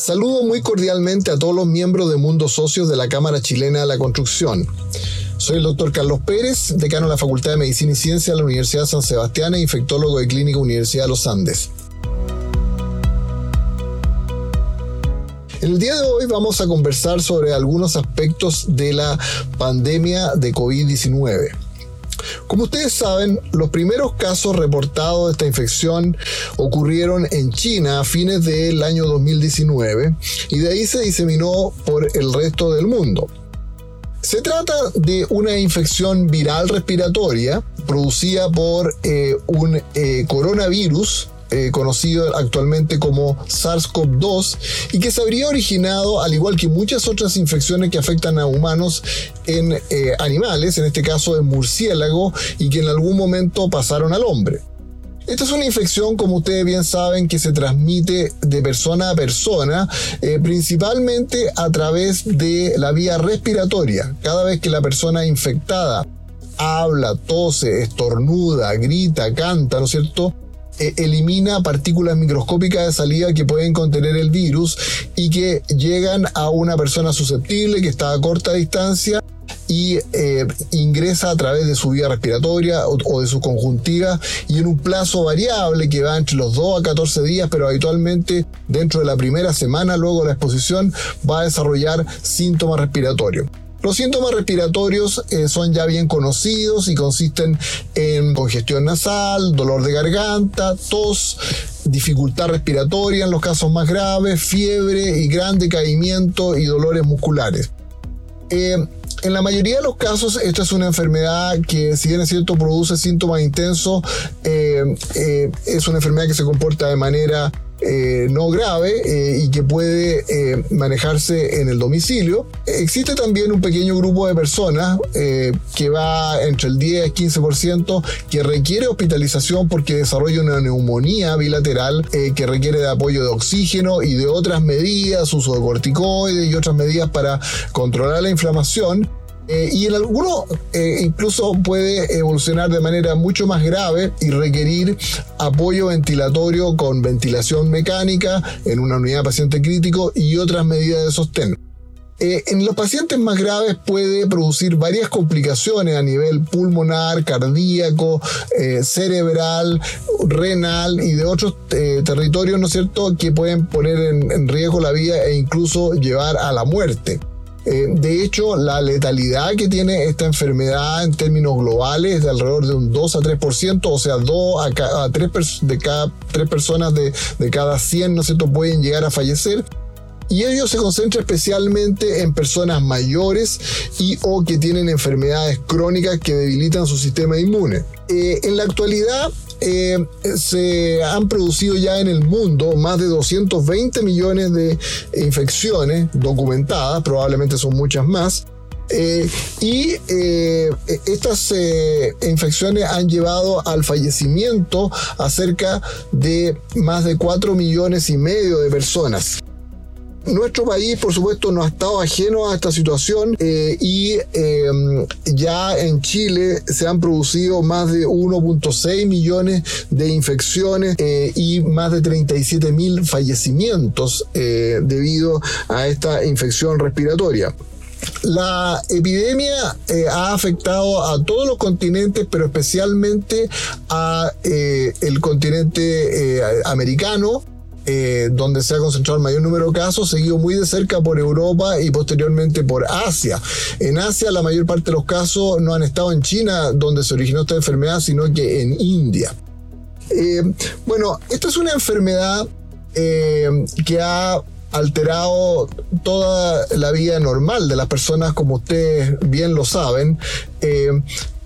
Saludo muy cordialmente a todos los miembros de Mundo Socios de la Cámara Chilena de la Construcción. Soy el doctor Carlos Pérez, decano de la Facultad de Medicina y Ciencia de la Universidad de San Sebastián e infectólogo de Clínica Universidad de los Andes. En el día de hoy vamos a conversar sobre algunos aspectos de la pandemia de COVID-19. Como ustedes saben, los primeros casos reportados de esta infección ocurrieron en China a fines del año 2019 y de ahí se diseminó por el resto del mundo. Se trata de una infección viral respiratoria producida por eh, un eh, coronavirus eh, conocido actualmente como SARS-CoV-2 y que se habría originado, al igual que muchas otras infecciones que afectan a humanos, en eh, animales, en este caso en murciélago, y que en algún momento pasaron al hombre. Esta es una infección, como ustedes bien saben, que se transmite de persona a persona, eh, principalmente a través de la vía respiratoria. Cada vez que la persona infectada habla, tose, estornuda, grita, canta, ¿no es cierto? E, elimina partículas microscópicas de salida que pueden contener el virus y que llegan a una persona susceptible que está a corta distancia y eh, ingresa a través de su vía respiratoria o, de su conjuntiva y en un plazo variable que va entre los 2 a 14 días, pero habitualmente dentro de la primera semana luego de la exposición va a desarrollar síntomas respiratorios. Los síntomas respiratorios eh, son ya bien conocidos y consisten en congestión nasal, dolor de garganta, tos, dificultad respiratoria en los casos más graves, fiebre y gran decaimiento y dolores musculares. Eh, en la mayoría de los casos, esta es una enfermedad que, si bien es cierto, produce síntomas intensos, eh, es una enfermedad que se comporta de manera eh, no grave eh, y que puede eh, manejarse en el domicilio. Existe también un pequeño grupo de personas que va entre el 10 y 15% que requiere hospitalización porque desarrolla una neumonía bilateral que requiere de apoyo de oxígeno y de otras medidas, uso de corticoides y otras medidas para controlar la inflamación. Eh, y en algunos eh, incluso puede evolucionar de manera mucho más grave y requerir apoyo ventilatorio con ventilación mecánica en una unidad de paciente crítico y otras medidas de sostén. Eh, en los pacientes más graves puede producir varias complicaciones a nivel pulmonar, cardíaco, cerebral, renal y de otros territorios, ¿no es cierto?, que pueden poner en riesgo la vida e incluso llevar a la muerte. Eh, de hecho, la letalidad que tiene esta enfermedad en términos globales es de alrededor de un 2 a 3%, o sea, 2 a, 3 de cada 3 personas de, cada 100, ¿no es pueden llegar a fallecer. Y ello se concentra especialmente en personas mayores y o que tienen enfermedades crónicas que debilitan su sistema inmune. Eh, en la actualidad, eh, se han producido ya en el mundo más de 220 millones de infecciones documentadas, probablemente son muchas más. Eh, y estas infecciones han llevado al fallecimiento a cerca de más de 4 millones y medio de personas. Nuestro país, por supuesto, no ha estado ajeno a esta situación eh, y em, ya en Chile se han producido más de 1.6 millones de infecciones eh, y más de 37 mil fallecimientos eh, debido a esta infección respiratoria. La epidemia ha afectado a todos los continentes, pero especialmente a el continente americano, eh, donde se ha concentrado el mayor número de casos, seguido muy de cerca por Europa y posteriormente por Asia. En Asia la mayor parte de los casos no han estado en China, donde se originó esta enfermedad, sino que en India. Eh, bueno, esta es una enfermedad eh, que ha alterado toda la vida normal de las personas, como ustedes bien lo saben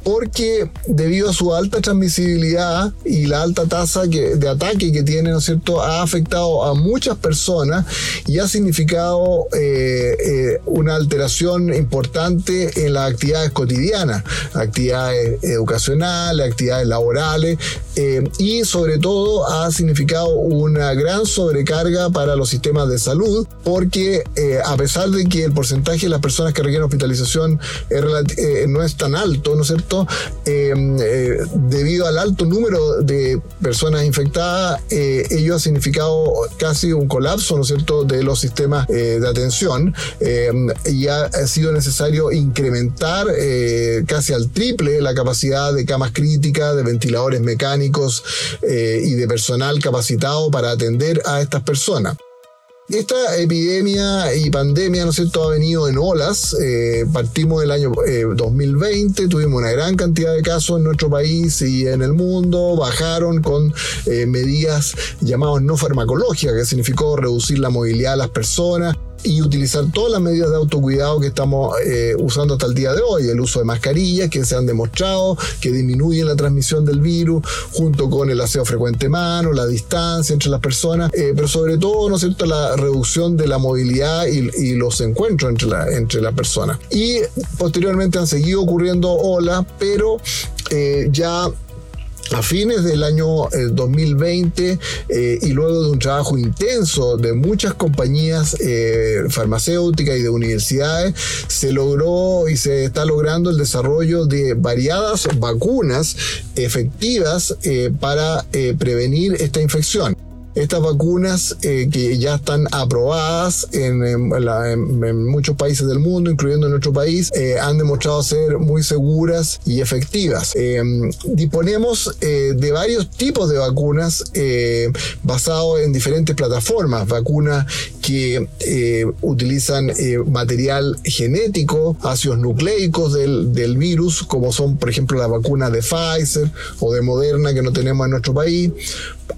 porque debido a su alta transmisibilidad y la alta tasa de ataque que tiene, ¿no es cierto?, ha afectado a muchas personas y ha significado eh, eh, una alteración importante en las actividades cotidianas, actividades educacionales, actividades laborales eh, y sobre todo ha significado una gran sobrecarga para los sistemas de salud porque a pesar de que el porcentaje de las personas que requieren hospitalización no es tan alto, ¿no es cierto?? Em, eh, debido al alto número de personas infectadas, eh, ello ha significado casi un colapso, ¿no es cierto?, de los sistemas eh, de atención em, y ha, sido necesario incrementar casi al triple la capacidad de camas críticas, de ventiladores mecánicos y de personal capacitado para atender a estas personas. Esta epidemia y pandemia, ¿no es cierto?, ha venido en olas. Eh, partimos del año 2020, eh, tuvimos una gran cantidad de casos en nuestro país y en el mundo, bajaron con eh, medidas llamadas no farmacológicas, que significó reducir la movilidad de las personas y utilizar todas las medidas de autocuidado que estamos eh, usando hasta el día de hoy, el uso de mascarillas que se han demostrado que disminuyen la transmisión del virus, junto con el aseo frecuente mano, la distancia entre las personas, eh, pero sobre todo, ¿no es cierto?, la reducción de la movilidad y, los encuentros entre las entre la personas. Y posteriormente han seguido ocurriendo olas, pero eh, ya a fines del año 2020 eh, eh, y luego de un trabajo intenso de muchas compañías eh, farmacéuticas y de universidades, se logró y se está logrando el desarrollo de variadas vacunas efectivas para prevenir esta infección. Estas vacunas eh, que ya están aprobadas en, muchos países del mundo, incluyendo en nuestro país, eh, han demostrado ser muy seguras y efectivas. Eh, disponemos de varios tipos de vacunas basados en diferentes plataformas. Vacunas que utilizan material genético, ácidos nucleicos del, del virus, como son, por ejemplo, la vacuna de Pfizer o de Moderna que no tenemos en nuestro país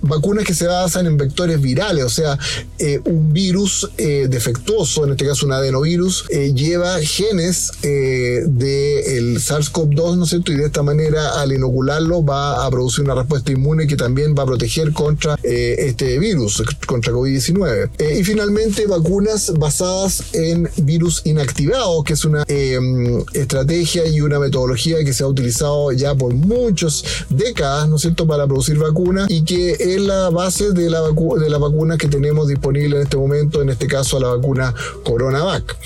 vacunas que se basan en vectores virales, o sea, eh, un virus eh, defectuoso, en este caso un adenovirus, eh, lleva genes del SARS-CoV-2, ¿no es cierto? Y de esta manera, al inocularlo, va a producir una respuesta inmune que también va a proteger contra este virus, contra COVID-19. y finalmente, vacunas basadas en virus inactivados, que es una estrategia y una metodología que se ha utilizado ya por muchas décadas, ¿no es cierto?, para producir vacunas y que es la base de la, de la vacuna que tenemos disponible en este momento, en este caso la vacuna CoronaVac.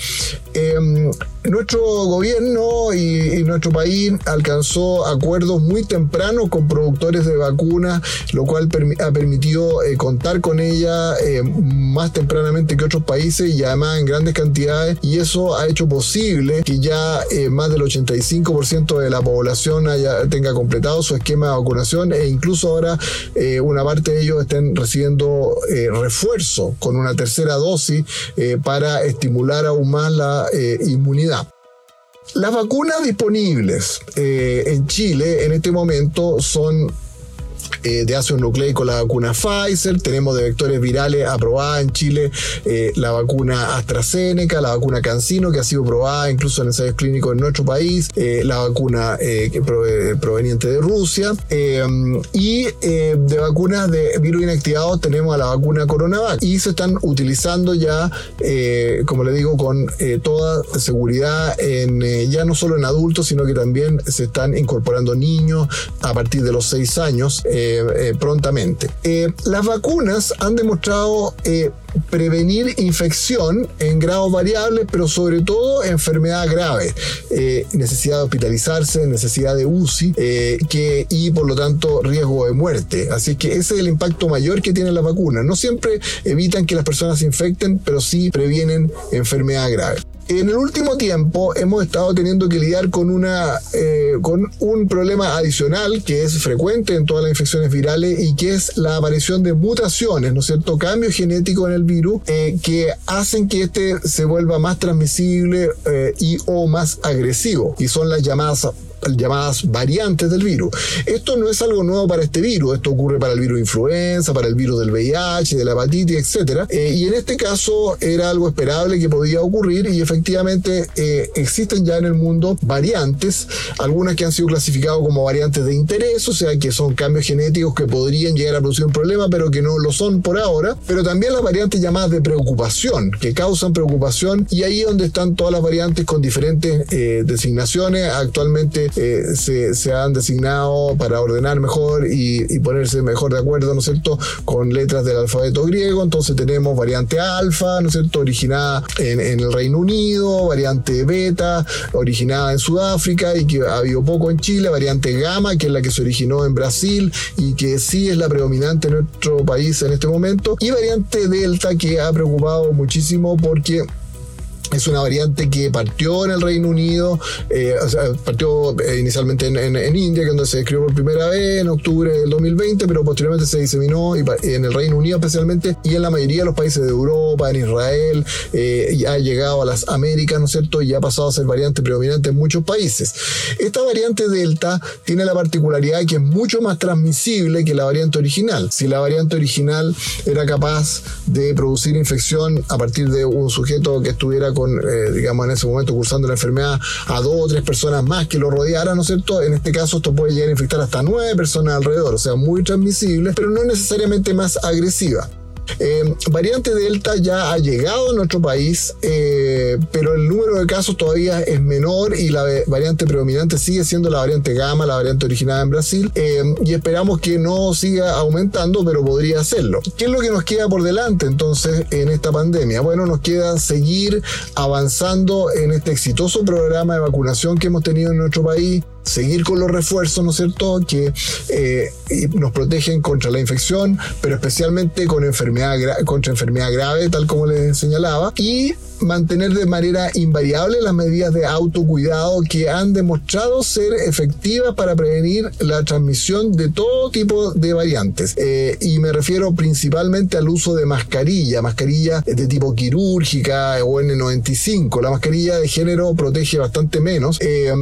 Em, nuestro gobierno y, nuestro país alcanzó acuerdos muy tempranos con productores de vacunas, lo cual ha permitido eh, contar con ella eh, más tempranamente que otros países y además en grandes cantidades y eso ha hecho posible que ya eh, más del 85% de la población haya, tenga completado su esquema de vacunación e incluso ahora una parte de ellos estén recibiendo refuerzo con una tercera dosis para estimular aún más la eh, inmunidad. Las vacunas disponibles eh, en Chile en este momento son eh, de ácido nucleico la vacuna Pfizer, tenemos de vectores virales aprobada en Chile eh, la vacuna AstraZeneca, la vacuna CanSino que ha sido probada incluso en ensayos clínicos en nuestro país, eh, la vacuna proveniente de Rusia y de vacunas de virus inactivado tenemos a la vacuna CoronaVac y se están utilizando ya, como le digo, con toda seguridad en, ya no solo en adultos, sino que también se están incorporando niños a partir de los 6 años. Eh, prontamente. Eh, las vacunas han demostrado prevenir infección en grados variables, pero sobre todo enfermedad grave, necesidad de hospitalizarse, necesidad de UCI que, y por lo tanto riesgo de muerte. Así que ese es el impacto mayor que tienen las vacunas. No siempre evitan que las personas se infecten, pero sí previenen enfermedad grave. En el último tiempo hemos estado teniendo que lidiar con, una, eh, con un problema adicional que es frecuente en todas las infecciones virales y que es la aparición de mutaciones, ¿no es cierto? Cambios genéticos en el virus eh, que hacen que este se vuelva más transmisible eh, y o más agresivo y son las llamadas llamadas variantes del virus. Esto no es algo nuevo para este virus, esto ocurre para el virus influenza, para el virus del VIH, de la hepatitis, etc. Eh, y en este caso era algo esperable que podía ocurrir y efectivamente eh, existen ya en el mundo variantes, algunas que han sido clasificadas como variantes de interés, o sea que son cambios genéticos que podrían llegar a producir un problema, pero que no lo son por ahora, pero también las variantes llamadas de preocupación, que causan preocupación y ahí donde están todas las variantes con diferentes eh, designaciones, actualmente se, se, han designado para ordenar mejor y, y, ponerse mejor de acuerdo, ¿no es cierto?, con letras del alfabeto griego. Entonces tenemos variante alfa, ¿no es cierto?, originada en, en el Reino Unido, variante beta, originada en Sudáfrica y que ha habido poco en Chile, variante gamma, que es la que se originó en Brasil y que sí es la predominante en nuestro país en este momento, y variante delta que ha preocupado muchísimo porque es una variante que partió en el Reino Unido, eh, partió eh, inicialmente en, India, donde se describió por primera vez en octubre del 2020, pero posteriormente se diseminó en el Reino Unido especialmente y en la mayoría de los países de Europa, en Israel, eh, ya ha llegado a las Américas, ¿no es cierto? Y ha pasado a ser variante predominante en muchos países. Esta variante Delta tiene la particularidad que es mucho más transmisible que la variante original. Si la variante original era capaz de producir infección a partir de un sujeto que estuviera con eh, digamos, en ese momento cursando la enfermedad a dos o tres personas más que lo rodearan, ¿no es cierto? En este caso esto puede llegar a infectar hasta nueve personas alrededor, o sea, muy transmisible, pero no necesariamente más agresiva. Eh, variante Delta ya ha llegado a nuestro país, eh, pero el número de casos todavía es menor y la variante predominante sigue siendo la variante Gamma, la variante originada en Brasil, eh, y esperamos que no siga aumentando, pero podría hacerlo. ¿Qué es lo que nos queda por delante entonces en esta pandemia? Bueno, nos queda seguir avanzando en este exitoso programa de vacunación que hemos tenido en nuestro país, seguir con los refuerzos, ¿no es cierto?, que eh, nos protegen contra la infección, pero especialmente con enfermedad contra enfermedad grave, tal como les señalaba, y mantener de manera invariable las medidas de autocuidado que han demostrado ser efectivas para prevenir la transmisión de todo tipo de variantes. Eh, y me refiero principalmente al uso de mascarilla, mascarilla de tipo quirúrgica o N95. La mascarilla de género protege bastante menos eh,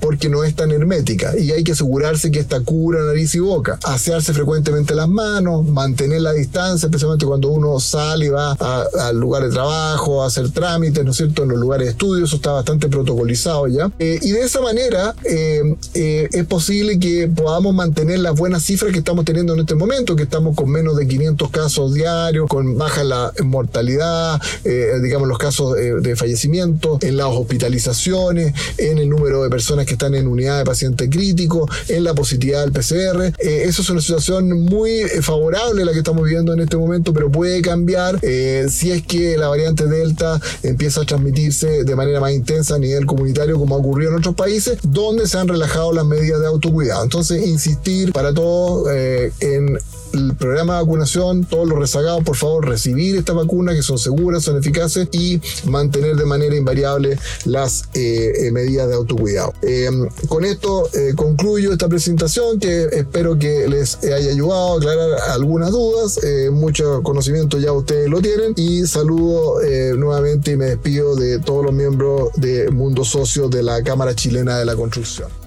porque no es tan hermética y hay que asegurarse que esta cubra nariz y boca. Asearse frecuentemente las manos, mantener la distancia, especialmente cuando uno sale y va al lugar de trabajo, a hacer trámites, ¿no es cierto?, en los lugares de estudio, eso está bastante protocolizado ya. Eh, y de esa manera eh, eh, es posible que podamos mantener las buenas cifras que estamos teniendo en este momento, que estamos con menos de 500 casos diarios, con baja la mortalidad, digamos los casos de fallecimiento, en las hospitalizaciones, en el número de personas que están en de paciente crítico, en la positividad del PCR. eso es una situación muy favorable la que estamos viviendo en este momento, pero puede cambiar si es que la variante Delta empieza a transmitirse de manera más intensa a nivel comunitario como ha ocurrido en otros países donde se han relajado las medidas de autocuidado. Entonces, insistir para todos eh, en el programa de vacunación, todos los rezagados, por favor, recibir estas vacunas que son seguras, son eficaces y mantener de manera invariable las eh, eh, medidas de autocuidado. Con esto concluyo esta presentación que espero que les haya ayudado a aclarar algunas dudas. mucho conocimiento ya ustedes lo tienen y saludo nuevamente y me despido de todos los miembros de Mundo Socio de la Cámara Chilena de la Construcción.